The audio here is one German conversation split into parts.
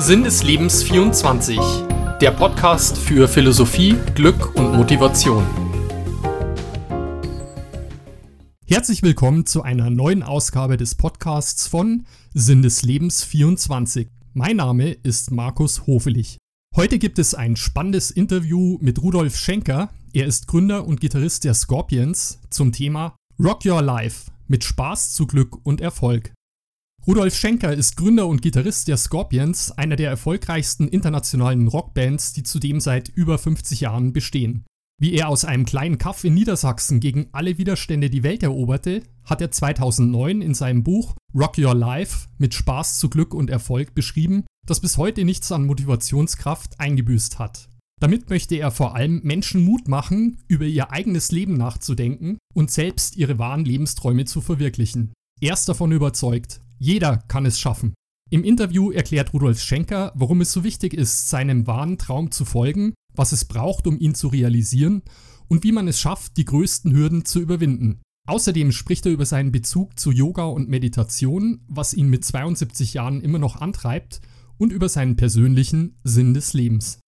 Sinn des Lebens 24, der Podcast für Philosophie, Glück und Motivation. Herzlich willkommen zu einer neuen Ausgabe des Podcasts von Sinn des Lebens 24. Mein Name ist Markus Hofelich. Heute gibt es ein spannendes Interview mit Rudolf Schenker. Er ist Gründer und Gitarrist der Scorpions zum Thema Rock Your Life mit Spaß zu Glück und Erfolg. Rudolf Schenker ist Gründer und Gitarrist der Scorpions, einer der erfolgreichsten internationalen Rockbands, die zudem seit über 50 Jahren bestehen. Wie er aus einem kleinen Kaff in Niedersachsen gegen alle Widerstände die Welt eroberte, hat er 2009 in seinem Buch Rock Your Life mit Spaß zu Glück und Erfolg beschrieben, das bis heute nichts an Motivationskraft eingebüßt hat. Damit möchte er vor allem Menschen Mut machen, über ihr eigenes Leben nachzudenken und selbst ihre wahren Lebensträume zu verwirklichen. Er ist davon überzeugt, jeder kann es schaffen. Im Interview erklärt Rudolf Schenker, warum es so wichtig ist, seinem wahren Traum zu folgen, was es braucht, um ihn zu realisieren und wie man es schafft, die größten Hürden zu überwinden. Außerdem spricht er über seinen Bezug zu Yoga und Meditation, was ihn mit 72 Jahren immer noch antreibt, und über seinen persönlichen Sinn des Lebens.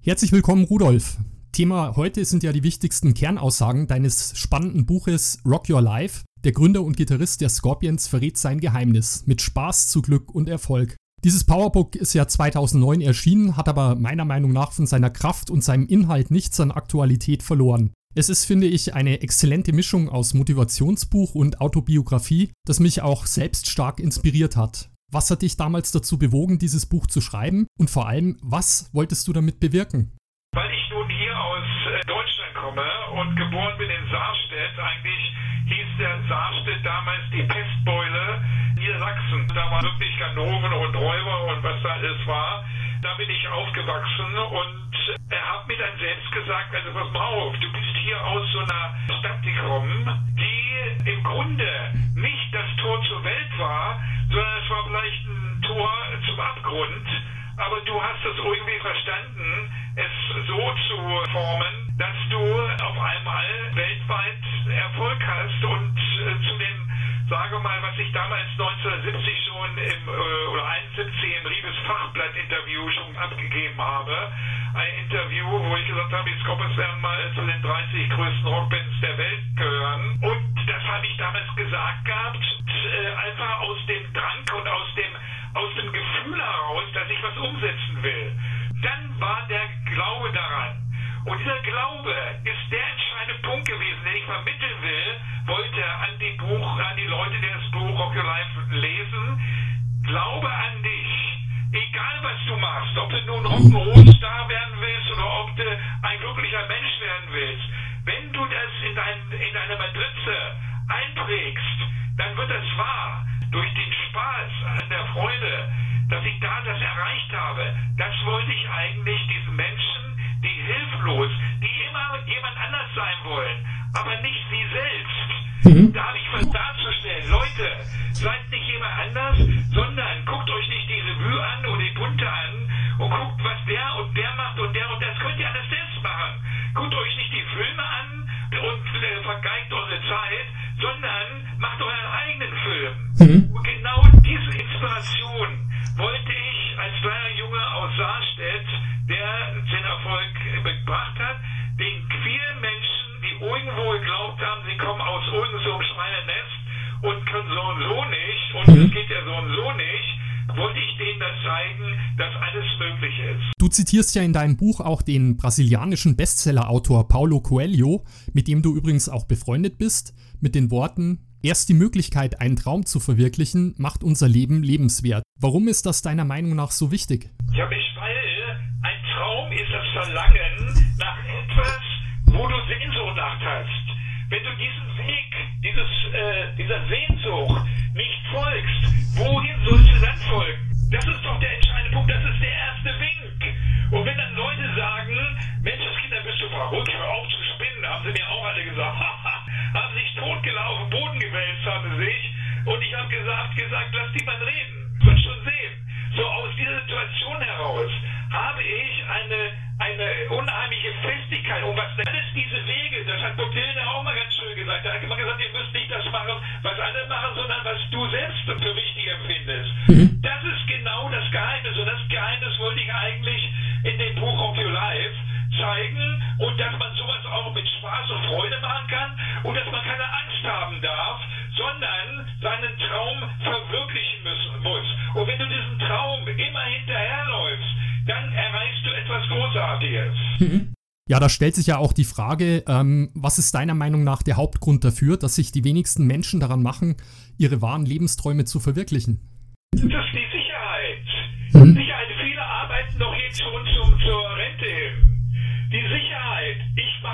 Herzlich willkommen, Rudolf. Thema heute sind ja die wichtigsten Kernaussagen deines spannenden Buches Rock Your Life, der Gründer und Gitarrist der Scorpions verrät sein Geheimnis mit Spaß zu Glück und Erfolg. Dieses Powerbook ist ja 2009 erschienen, hat aber meiner Meinung nach von seiner Kraft und seinem Inhalt nichts an Aktualität verloren. Es ist, finde ich, eine exzellente Mischung aus Motivationsbuch und Autobiografie, das mich auch selbst stark inspiriert hat. Was hat dich damals dazu bewogen, dieses Buch zu schreiben? Und vor allem, was wolltest du damit bewirken? Komme und geboren bin in Saarstedt, eigentlich hieß der Saarstedt damals die Pestbeule Niedersachsen. Da waren wirklich Ganoven und Räuber und was da alles war. Da bin ich aufgewachsen und er hat mir dann selbst gesagt, also pass mal auf, du bist hier aus so einer Stadt gekommen, die im Grunde nicht das Tor zur Welt war, sondern es war vielleicht ein Tor zum Abgrund. Aber du hast es irgendwie verstanden, es so zu formen, dass du auf einmal weltweit Erfolg hast und äh, zu dem, sage mal, was ich damals 1970 schon im, äh, oder 71 im Riebes Fachblatt-Interview schon abgegeben habe. Ein Interview, wo ich gesagt habe, jetzt kommen es werden mal zu den 30 größten Rockbands der Welt gehören. Und das habe ich damals gesagt gehabt, äh, einfach aus dem Drang und aus dem, aus dem Gefühl heraus, dass ich was umsetzen will. Dann war der Glaube daran. Und dieser Glaube ist der entscheidende Punkt gewesen, den ich vermitteln will, wollte an die Buch, an die Leute, die das Buch Rock Your Life lesen. Glaube an dich. Egal was du machst, ob du nun Rock'n'Roll-Star werden willst oder ob du ein glücklicher Mensch werden willst. Wenn du das in, dein, in deine Matrize einprägst, zitierst ja in deinem Buch auch den brasilianischen Bestsellerautor Paulo Coelho, mit dem du übrigens auch befreundet bist, mit den Worten Erst die Möglichkeit, einen Traum zu verwirklichen, macht unser Leben lebenswert. Warum ist das deiner Meinung nach so wichtig? Ja, weil ein Traum ist das Verlangen nach etwas, wo du Sehnsucht nach hast. Wenn du diesen Weg, dieses, äh, dieser Sehnsucht nicht folgst, wohin sollst du dann folgen? Das ist doch der entscheidende Punkt, das ist der erste Wink. Und wenn dann Leute sagen, Mensch, das Kinder bist du verrückt, hör auf zu spinnen, haben sie mir auch alle gesagt, haben sich totgelaufen, Boden gewälzt haben sie sich. Und ich habe gesagt, gesagt, lass die mal reden. Wird schon sehen. So aus dieser Situation heraus habe ich eine, eine unheimliche Festigkeit. Und was alles diese Wege, das hat Botilde auch mal ganz schön gesagt. Er hat immer gesagt, ihr müsst nicht das machen, was alle machen, sondern was du selbst für richtig empfindest. Mhm. Das ist genau das Geheimnis. Und das Geheimnis wollte ich eigentlich in dem Buch of Your Life zeigen und dass man sowas auch mit Spaß und Freude machen kann und dass man keine Angst haben darf, sondern seinen Traum verwirklichen Mhm. Ja, da stellt sich ja auch die Frage, ähm, was ist deiner Meinung nach der Hauptgrund dafür, dass sich die wenigsten Menschen daran machen, ihre wahren Lebensträume zu verwirklichen? Das ist die Sicherheit. Mhm. Sicherheit. Viele arbeiten doch jetzt schon zum, zur Rente.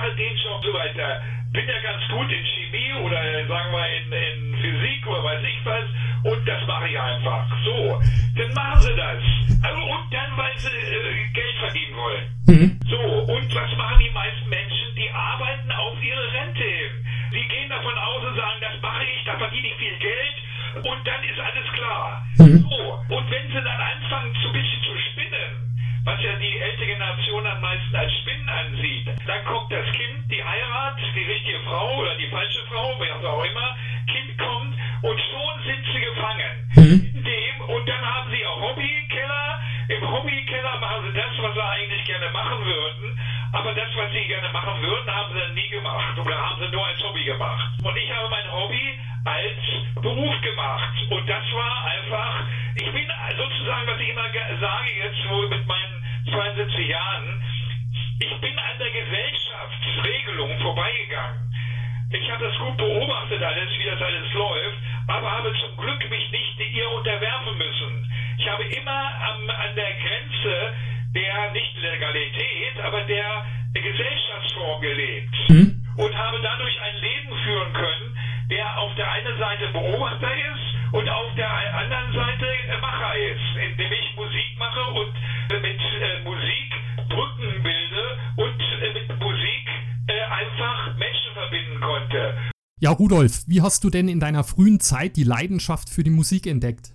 Den Job so weiter. Bin ja ganz gut in Chemie oder sagen wir in, in Physik oder weiß ich was. Und das mache ich einfach. So. Dann machen sie das. Also, und dann, weil sie äh, Geld verdienen wollen. Mhm. So. Und was machen die meisten Menschen? Die arbeiten auf ihre Rente hin. Sie gehen davon aus und sagen, das mache ich, da verdiene ich viel Geld und dann ist alles klar. Mhm. So, und wenn sie dann anfangen, so ein bisschen zu spinnen, was ja die ältere Generation am meisten als Spinnen ansieht, dann kommt das Kind, die Heirat, die richtige Frau oder die falsche Frau, wer auch immer, Kind kommt und schon sind sie gefangen. Mhm. Dem, und dann haben sie auch Hobbykeller. Im Hobbykeller machen sie das, was sie eigentlich gerne machen würden. Aber das, was sie gerne machen würden, haben sie nie gemacht. Oder haben sie nur als Hobby gemacht. Und ich habe mein Hobby als Beruf gemacht. Und das war einfach, ich bin sozusagen, was ich immer sage jetzt so mit meinen 72 Jahren, ich bin an der Gesellschaftsregelung vorbeigegangen. Ich habe das gut beobachtet alles, wie das alles läuft, aber habe zum Glück mich nicht ihr unterwerfen müssen. Ich habe immer am, an der Grenze der nicht Legalität, aber der Gesellschaftsform gelebt mhm. und habe dadurch ein Leben führen können, der auf der einen Seite Beobachter ist und auf der anderen Seite Macher ist, indem ich Musik mache und mit äh, Musik Brücken bilde und äh, mit Musik äh, einfach Menschen verbinden konnte. Ja, Rudolf, wie hast du denn in deiner frühen Zeit die Leidenschaft für die Musik entdeckt?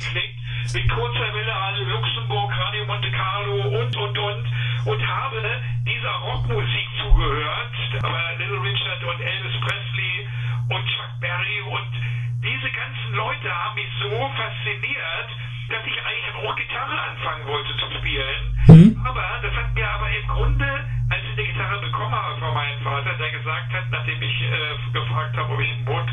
Eingeklickt mit kurzer Welle Radio Luxemburg, Radio Monte Carlo und, und, und und habe dieser Rockmusik zugehört, aber Little Richard und Elvis Presley und Chuck Berry und diese ganzen Leute haben mich so fasziniert, dass ich eigentlich auch Gitarre anfangen wollte zu spielen. Mhm. Aber das hat mir aber im Grunde, als ich die Gitarre bekommen habe von meinem Vater, der gesagt hat, nachdem ich äh, gefragt habe, ob ich ein Boot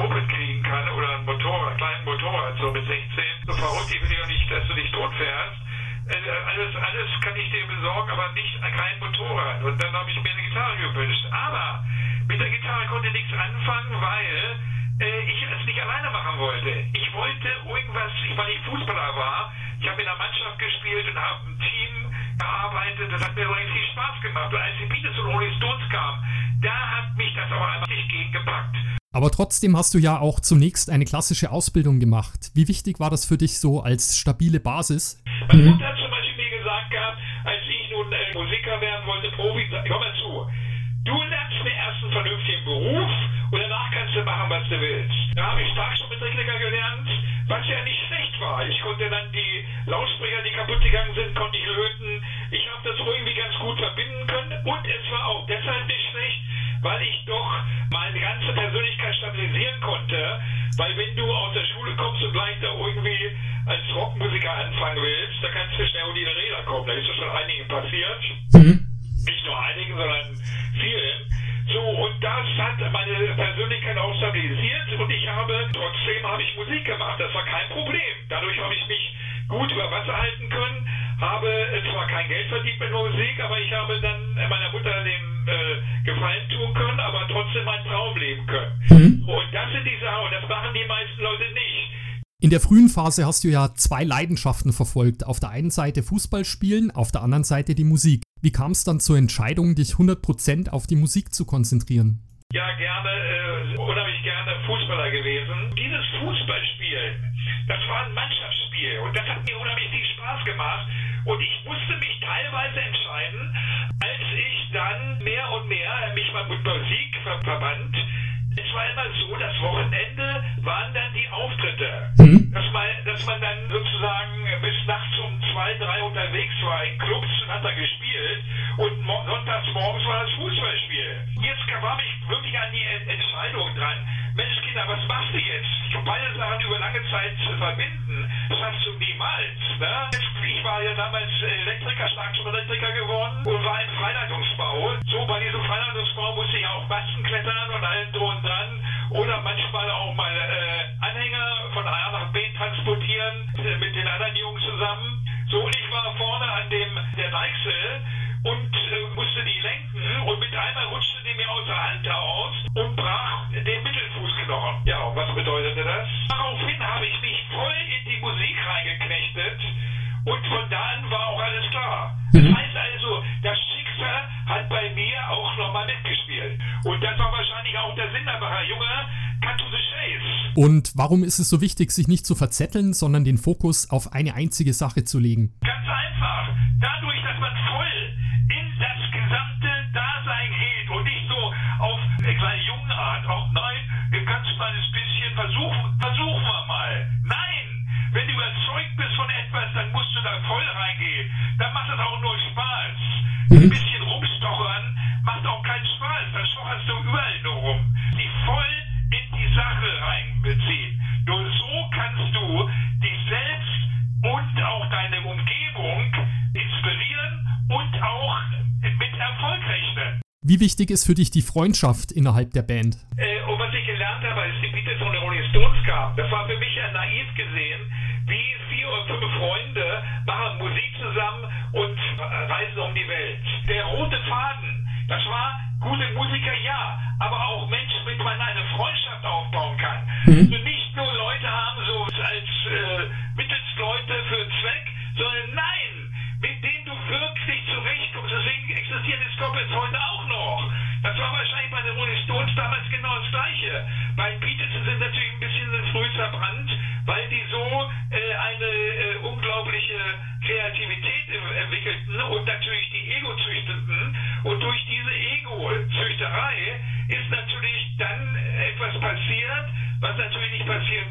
Moped kriegen kann oder ein Motorrad, kleinen Motorrad, so mit 16. So verrückt, ich will ja nicht, dass du dich tot fährst. Äh, alles, alles kann ich dir besorgen, aber nicht kein Motorrad. Und dann habe ich mir eine Gitarre gewünscht. Aber mit der Gitarre konnte ich nichts anfangen, weil äh, ich es nicht alleine machen wollte. Ich wollte irgendwas, weil ich Fußballer war, ich habe in der Mannschaft gespielt und habe ein Team gearbeitet. Das hat mir übrigens viel Spaß gemacht. Und als die Beatles und Rolling Stones kamen, da hat mich das aber einfach nicht gegengepackt. Aber trotzdem hast du ja auch zunächst eine klassische Ausbildung gemacht. Wie wichtig war das für dich so als stabile Basis? Meine Mutter hat zum Beispiel mir gesagt gehabt, als ich nun äh, Musiker werden wollte, Profi, hör mal zu, vernünftigen Beruf und danach kannst du machen, was du willst. Da habe ich Sprachstoffmetriker gelernt, was ja nicht schlecht war. Ich konnte dann die Lautsprecher, die kaputt gegangen sind, konnte ich löten. Ich habe das irgendwie ganz gut verbinden können und es war auch deshalb nicht schlecht, weil ich doch meine ganze Persönlichkeit stabilisieren konnte. Weil wenn du aus der Schule kommst und gleich da irgendwie als Rockmusiker anfangen willst, da kannst du schnell unter die Räder kommen. Da ist das schon einigen passiert. Mhm. Nicht nur einigen, sondern vielen. So, und das hat meine Persönlichkeit auch stabilisiert und ich habe, trotzdem habe ich Musik gemacht. Das war kein Problem. Dadurch habe ich mich gut über Wasser halten können, habe zwar kein Geld verdient mit Musik, aber ich habe dann meiner Mutter den äh, Gefallen tun können, aber trotzdem meinen Traum leben können. Mhm. Und das sind die Sachen, und das machen die meisten Leute nicht. In der frühen Phase hast du ja zwei Leidenschaften verfolgt. Auf der einen Seite Fußball spielen, auf der anderen Seite die Musik. Wie kam es dann zur Entscheidung, dich 100% auf die Musik zu konzentrieren? Ja, gerne, äh, unheimlich gerne Fußballer gewesen. Dieses Fußballspielen, das war ein Mannschaftsspiel und das hat mir unheimlich viel Spaß gemacht. Und ich musste mich teilweise entscheiden, als ich dann mehr und mehr mich mal mit Musik ver verband. Es war immer so, das Wochenende waren dann die Auftritte. Mhm. Dass, man, dass man dann sozusagen bis nachts um zwei, drei unterwegs war in Clubs und hat da gespielt. Und sonntags morgens war das Fußballspiel. Jetzt kam ich wirklich an die Entscheidung dran. Mensch, Kinder, was machst du jetzt? Beide Sachen über lange Zeit zu verbinden, das hast du niemals. Ne? Ich war ja damals Elektriker, Schlagschirmelektriker geworden und war im Freileitungsbau. So, bei diesem Freileitungsbau musste ich auch Masten klettern und allem drum und dran. oder manchmal auch mal äh, Anhänger von A nach B transportieren äh, mit den anderen Jungs zusammen. So, und ich war vorne an dem der Deichsel und äh, musste die lenken und mit einmal rutschte die mir aus der Hand aus und brach den Mittelfußknochen. Ja, und was bedeutete das? Daraufhin habe ich mich voll in die Musik reingeknechtet und von da an war auch alles klar. Das Mhm. heißt Und das war wahrscheinlich auch der Sinn, aber Herr Junge, cut to the chase. Und warum ist es so wichtig, sich nicht zu verzetteln, sondern den Fokus auf eine einzige Sache zu legen? Ganz einfach. Dadurch, dass man voll in das gesamte Dasein geht und nicht so auf eine kleine Jungenart, auch nein, ein ganz kleines bisschen, versuchen, versuchen wir mal. Nein! Wenn du überzeugt bist von etwas, dann musst du da voll reingehen. Dann macht es auch nur Spaß. Ein bisschen Wie wichtig ist für dich die Freundschaft innerhalb der Band? Äh, und was ich gelernt habe, als die Beatles von den Rolling Stones kamen, das war für mich ja naiv gesehen, wie vier oder fünf Freunde machen Musik zusammen und reisen um die Welt. Der rote Faden, das war gute Musiker, ja, aber auch Menschen, mit denen man eine Freundschaft aufbauen kann. Also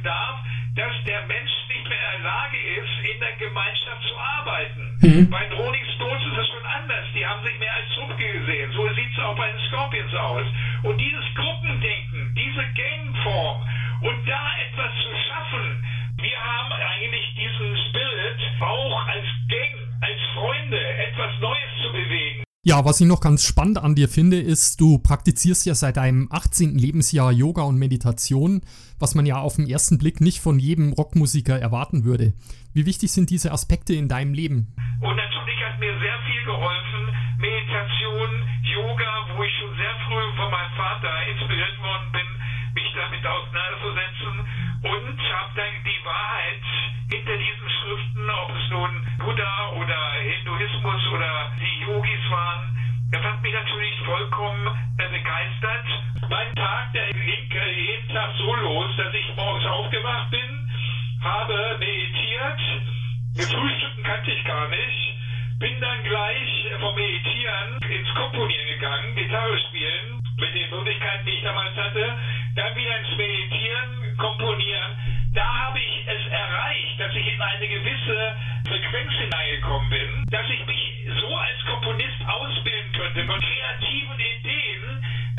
darf, dass der Mensch nicht mehr in der Lage ist, in der Gemeinschaft zu arbeiten. Bei den Rolling Stones ist es schon anders. Die haben sich mehr als Truppe gesehen. So sieht es auch bei den Scorpions aus. Und dieses Ja, was ich noch ganz spannend an dir finde, ist, du praktizierst ja seit deinem 18. Lebensjahr Yoga und Meditation, was man ja auf den ersten Blick nicht von jedem Rockmusiker erwarten würde. Wie wichtig sind diese Aspekte in deinem Leben? Und natürlich hat mir sehr viel geholfen, Meditation, Yoga, wo ich schon sehr früh von meinem Vater inspiriert worden bin, mich damit auseinanderzusetzen und habe dann die Wahrheit nun Buddha oder Hinduismus oder die Yogis waren, das hat mich natürlich vollkommen äh, begeistert. Mein Tag, der ging äh, jeden Tag so los, dass ich morgens aufgewacht bin, habe meditiert, Frühstücken kannte ich gar nicht. Bin dann gleich vom Meditieren ins Komponieren gegangen, Gitarre spielen, mit den Möglichkeiten, die ich damals hatte. Dann wieder ins Meditieren, Komponieren. Da habe ich es erreicht, dass ich in eine gewisse Frequenz hineingekommen bin, dass ich mich so als Komponist ausbilden könnte von kreativen Ideen.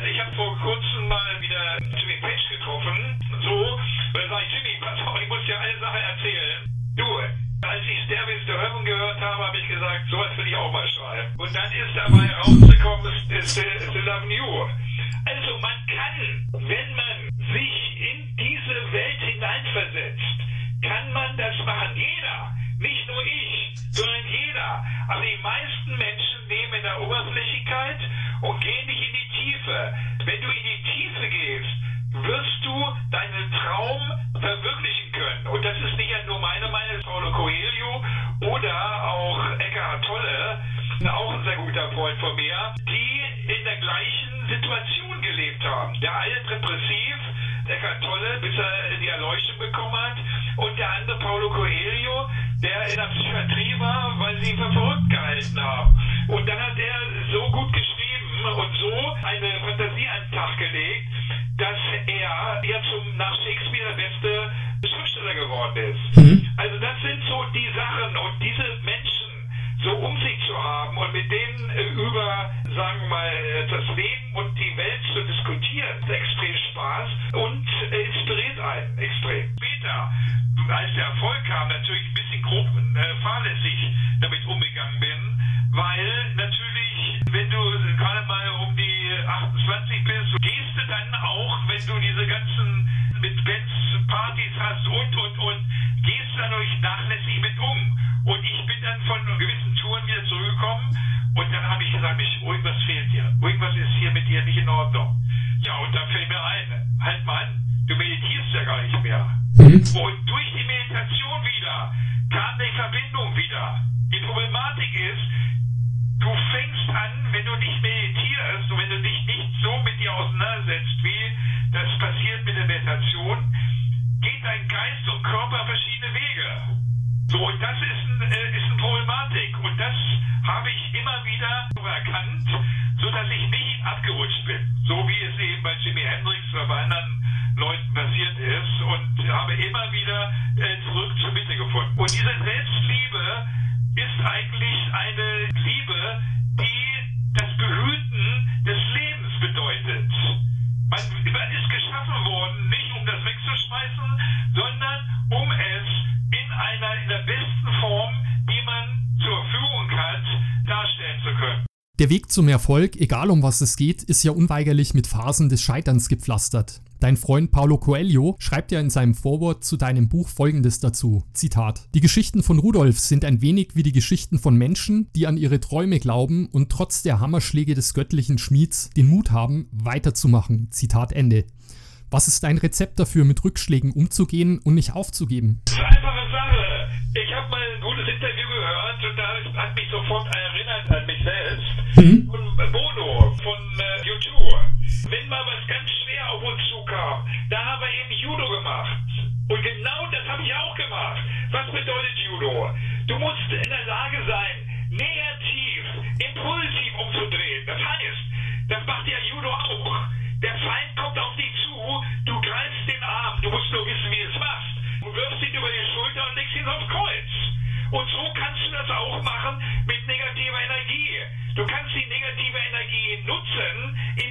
Ich habe vor kurzem mal wieder Jimmy Page getroffen. So, da sage ich, Jimmy, pass auf, ich muss dir eine Sache erzählen. Du, als ich Stairways to Heaven gehört habe, habe ich gesagt, sowas will ich auch mal schreiben. Und dann ist dabei rausgekommen, Still, Loving You. Also man kann, wenn man sich in diese Welt hineinversetzt, kann man das machen. Jeder, nicht nur ich, sondern jeder. Aber die meisten Menschen nehmen in der Oberflächlichkeit und gehen nicht in die Tiefe. Wenn du in die Tiefe gehst, wirst du deinen Traum verwirklichen können. Und das ist nicht nur meine Meinung, Paulo Coelho oder auch Eckhart Tolle, auch ein sehr guter Freund von mir, in der gleichen Situation gelebt haben. Der eine repressiv, Eckhart Tolle, bis er die Erleuchtung bekommen hat, und der andere Paulo Coelho, der in der Psychiatrie war, weil sie ihn für verrückt gehalten haben. Und dann habe ich irgendwas fehlt dir. Irgendwas ist hier mit dir nicht in Ordnung. Ja, und dann fällt mir ein, halt mal an, du meditierst ja gar nicht mehr. Mhm. Und Der Weg zum Erfolg, egal um was es geht, ist ja unweigerlich mit Phasen des Scheiterns gepflastert. Dein Freund Paulo Coelho schreibt ja in seinem Vorwort zu deinem Buch folgendes dazu: Zitat: Die Geschichten von Rudolf sind ein wenig wie die Geschichten von Menschen, die an ihre Träume glauben und trotz der Hammerschläge des göttlichen Schmieds den Mut haben, weiterzumachen. Zitat Ende. Was ist dein Rezept dafür, mit Rückschlägen umzugehen und nicht aufzugeben? Sache. Ich habe mal ein gutes Interview gehört und da hat mich sofort erinnert an mich selbst. Mhm. Von Bono, von äh, U2. Wenn mal was ganz schwer auf uns zukam, da haben wir eben Judo gemacht. Und genau das habe ich auch gemacht. Was bedeutet Judo? Du musst in der Lage sein, negativ positiv umzudrehen. Das heißt, das macht ja Judo auch. Der Feind kommt auf dich zu, du greifst den Arm, du musst nur wissen, wie du es machst. Du wirfst ihn über die Schulter und legst ihn aufs Kreuz. Und so kannst du das auch machen mit negativer Energie. Du kannst die negative Energie nutzen, indem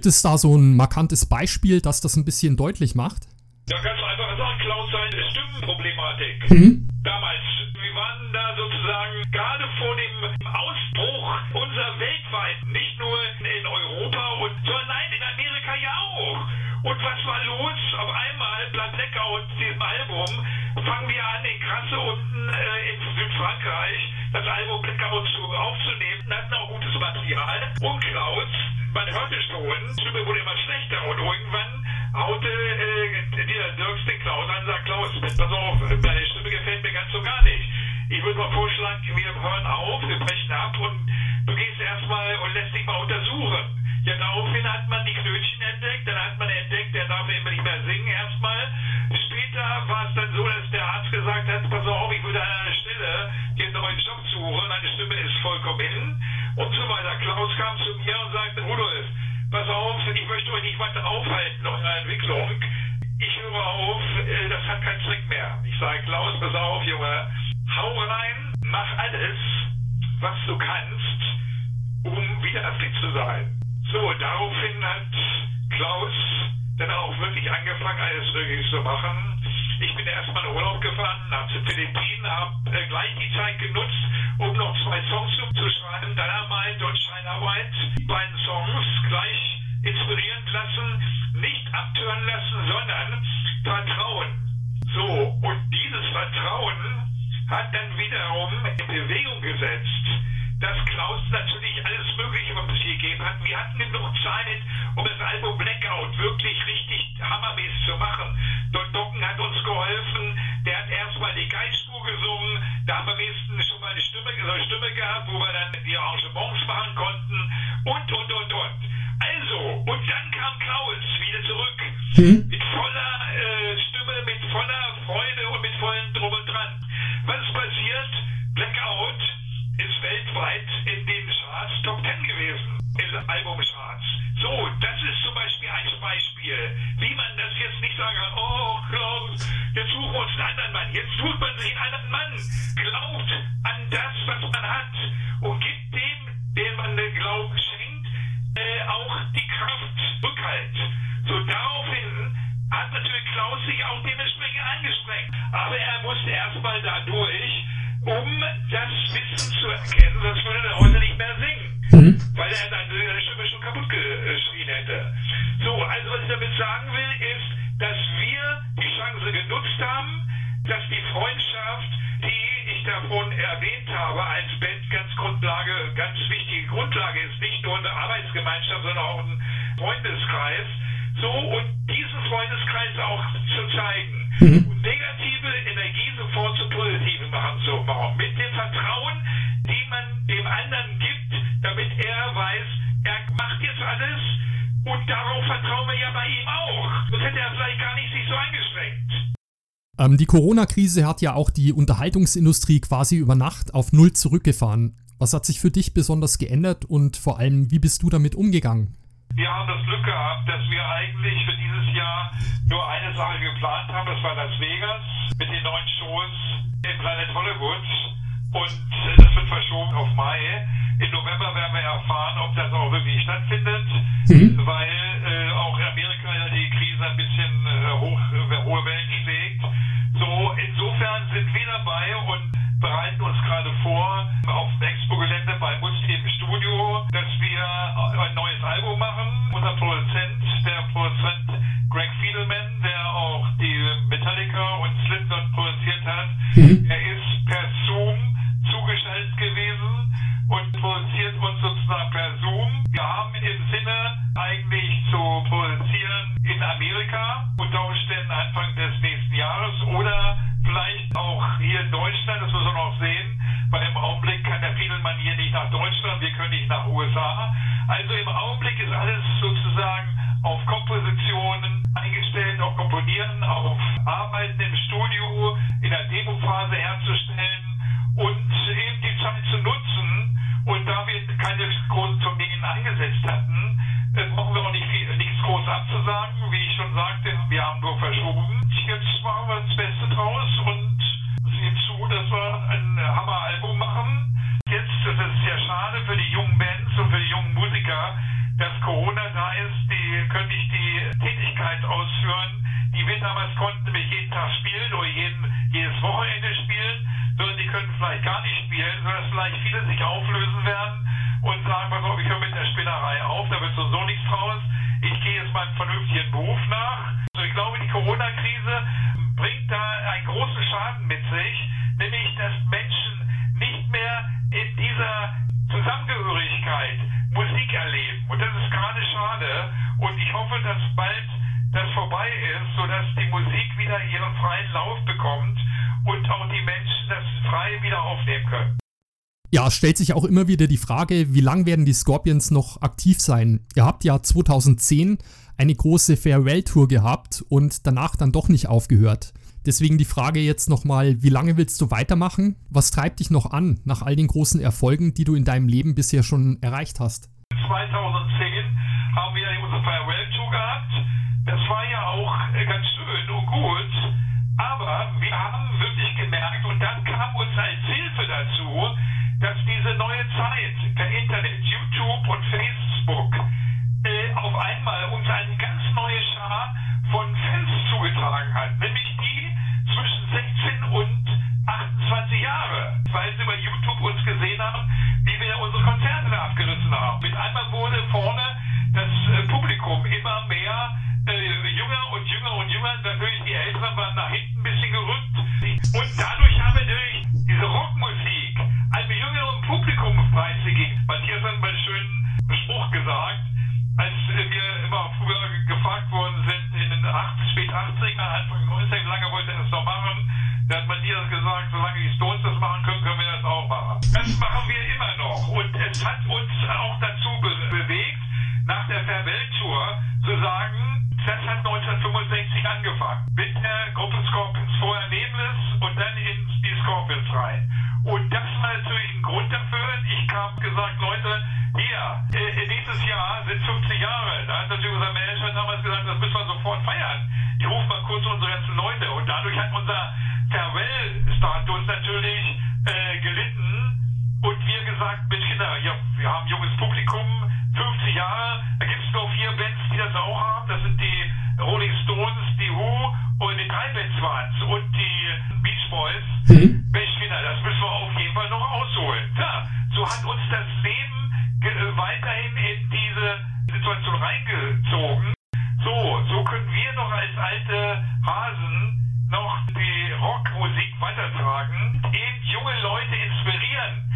Gibt es da so ein markantes Beispiel, das das ein bisschen deutlich macht? Ja, ganz einfach sagen, Klaus, seine Stimmenproblematik. Mhm. Damals, wir waren da sozusagen gerade vor dem Ausbruch unserer weltweit, nicht nur in Europa, und, sondern nein, in Amerika ja auch. Und was war los? Auf einmal, Blatt Blackout, diesem Album, fangen wir an, in Krasse unten Man hörte schon, die Stimme wurde immer schlechter und irgendwann haute äh, dieser Dirks den Klaus an und sagt, Klaus, pass auf, deine Stimme gefällt mir ganz so gar nicht. Ich würde mal vorschlagen, wir hören auf, wir brechen ab und du gehst erstmal und lässt dich mal untersuchen. Ja, daraufhin hat man die Knötchen entdeckt, dann hat man entdeckt, der darf immer nicht mehr singen erstmal. Später war es dann so, dass der Arzt gesagt hat, pass auf, ich würde einer Dir einen neuen Job suchen, deine Stimme ist vollkommen hin und so weiter. Klaus kam zu mir und sagte, Rudolf, pass auf, ich möchte euch nicht weiter aufhalten, eure Entwicklung. Ich höre auf, äh, das hat keinen Zweck mehr. Ich sage, Klaus, pass auf, Junge, hau rein, mach alles, was du kannst, um wieder fit zu sein. So, daraufhin hat Klaus dann auch wirklich angefangen, alles wirklich zu machen. Ich bin erstmal in Urlaub gefahren nach den Philippinen, habe äh, gleich die Zeit genutzt, um noch zwei Songs zu schreiben. Dynamite und Scheinarbeit. Die beiden Songs gleich inspirieren lassen, nicht abtören lassen, sondern vertrauen. So, und dieses Vertrauen hat dann wiederum in Bewegung gesetzt, hm? Mhm. Weil er dann seine Stimme schon kaputt geschrien hätte. So, also was ich damit sagen will, ist, dass wir die Chance genutzt haben, dass die Freundschaft, die ich davon erwähnt habe, als Band ganz Grundlage, ganz wichtige Grundlage ist, nicht nur eine Arbeitsgemeinschaft, sondern auch ein Freundeskreis, so und diesen Freundeskreis auch zu zeigen. Mhm. Ähm, die Corona-Krise hat ja auch die Unterhaltungsindustrie quasi über Nacht auf Null zurückgefahren. Was hat sich für dich besonders geändert und vor allem, wie bist du damit umgegangen? Wir haben das Glück gehabt, dass wir eigentlich für dieses Jahr nur eine Sache geplant haben, das war Las Vegas mit den neuen Shows im Planet Hollywood und das wird verschoben auf Mai. Im November werden wir erfahren, ob das auch wirklich stattfindet, mhm. weil äh, auch in Amerika ja die Krise ein bisschen äh, hoch, hohe Wellen schlägt. Abzusagen. Wie ich schon sagte, wir haben nur verschoben. Jetzt machen wir das Beste draus und sehen zu, dass wir ein Hammeralbum machen. Jetzt das ist ja schade für die jungen Bands und für die jungen Musiker, dass Corona da ist. Die können nicht die Tätigkeit ausführen, die wir damals konnten, nämlich jeden Tag spielen oder jeden, jedes Wochenende spielen, sondern die können vielleicht gar nicht spielen, sondern vielleicht viele sich auflösen werden und sagen, pass auf, ich höre mit der Spinnerei auf, da wird so nichts draus. Vernünftigen Beruf nach. Also ich glaube, die Corona-Krise bringt da einen großen Schaden mit sich, nämlich dass Menschen nicht mehr in dieser Zusammengehörigkeit Musik erleben. Und das ist gerade schade. Und ich hoffe, dass bald das vorbei ist, sodass die Musik wieder ihren freien Lauf bekommt und auch die Menschen das frei wieder aufnehmen können. Ja, stellt sich auch immer wieder die Frage, wie lang werden die Scorpions noch aktiv sein? Ihr habt ja 2010 eine große Farewell-Tour gehabt und danach dann doch nicht aufgehört. Deswegen die Frage jetzt nochmal, wie lange willst du weitermachen? Was treibt dich noch an nach all den großen Erfolgen, die du in deinem Leben bisher schon erreicht hast? 2010 haben wir unsere Farewell-Tour gehabt. Das war ja auch äh, ganz schön und gut. Aber wir haben wirklich gemerkt, und dann kam uns als Hilfe dazu, dass diese neue Zeit per Internet, YouTube und Facebook 80er, Anfang 90er, wie lange wollte er das noch machen? Da hat Matthias gesagt, solange die Stones das machen können, können wir das auch machen. Das machen wir immer noch. Und es hat uns auch dazu be bewegt, nach der Farewell-Tour zu sagen, das hat 1965 angefangen. Mit der Gruppe Scorpions. Vorher Nameless und dann in die Scorpions rein. Und das war natürlich ein Grund dafür. Ich kam gesagt, Leute, hier, äh, nächstes Jahr sind 50 Jahre. Da hat natürlich unser Manager damals gesagt, das müssen wir sofort feiern. Ich rufe mal kurz unsere ganzen Leute. Und dadurch hat unser Farewell-Status natürlich äh, gelitten. Und wir gesagt, Mensch, Kinder, ja, wir haben junges Publikum, 50 Jahre, da gibt es noch vier Bands, die das auch haben. Das sind die Rolling Stones, die Who und die drei Bands waren und die Beach Boys. Mhm. Mensch, Kinder, das müssen wir auf jeden Fall noch ausholen. Ja, so hat uns das Leben weiterhin in diese Situation reingezogen. So, so können wir noch als alte Hasen noch die Rockmusik weitertragen, eben junge Leute inspirieren,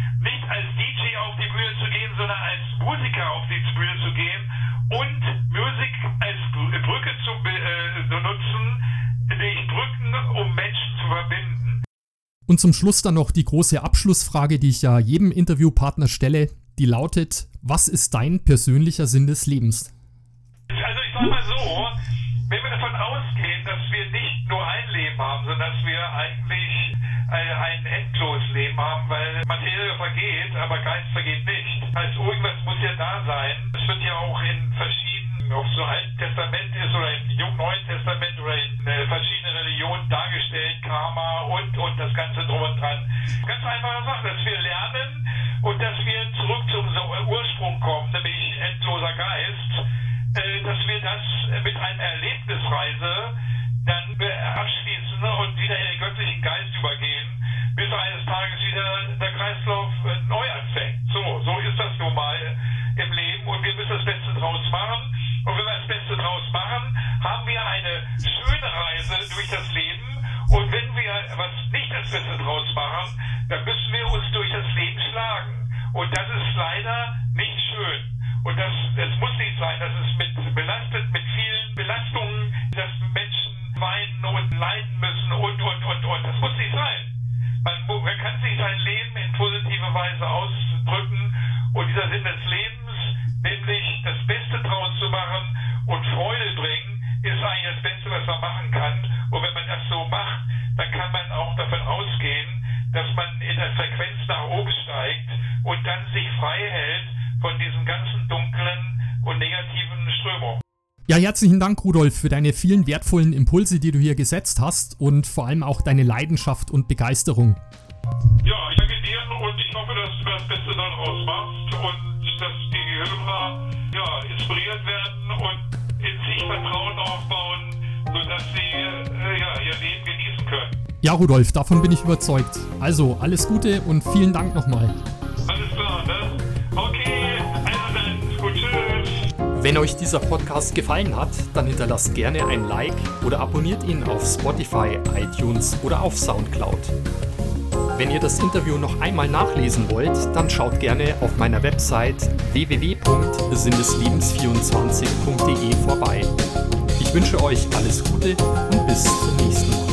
Und zum Schluss dann noch die große Abschlussfrage, die ich ja jedem Interviewpartner stelle, die lautet, was ist dein persönlicher Sinn des Lebens? Also ich sag mal so, wenn wir davon ausgehen, dass wir nicht nur ein Leben haben, sondern dass wir eigentlich ein endloses Leben haben, weil Materie vergeht, aber Geist vergeht nicht. Also irgendwas muss ja da sein. Es wird ja auch in verschiedenen, ob es so Alten Testament ist oder im Jungen Neuen Testament Karma und, und das Ganze drum und dran. Ganz einfache Sache, dass wir lernen und dass wir zurück zum Ursprung kommen, nämlich endloser Geist, äh, dass wir das mit einer Erlebnisreise herzlichen Dank, Rudolf, für deine vielen wertvollen Impulse, die du hier gesetzt hast und vor allem auch deine Leidenschaft und Begeisterung. Ja, ich danke dir und ich hoffe, dass du das Beste daraus machst und dass die Hörer ja, inspiriert werden und in sich Vertrauen aufbauen, sodass sie äh, ja, ihr Leben genießen können. Ja, Rudolf, davon bin ich überzeugt. Also, alles Gute und vielen Dank nochmal. Wenn euch dieser Podcast gefallen hat, dann hinterlasst gerne ein Like oder abonniert ihn auf Spotify, iTunes oder auf Soundcloud. Wenn ihr das Interview noch einmal nachlesen wollt, dann schaut gerne auf meiner Website www.sinneslebens24.de vorbei. Ich wünsche euch alles Gute und bis zum nächsten Mal.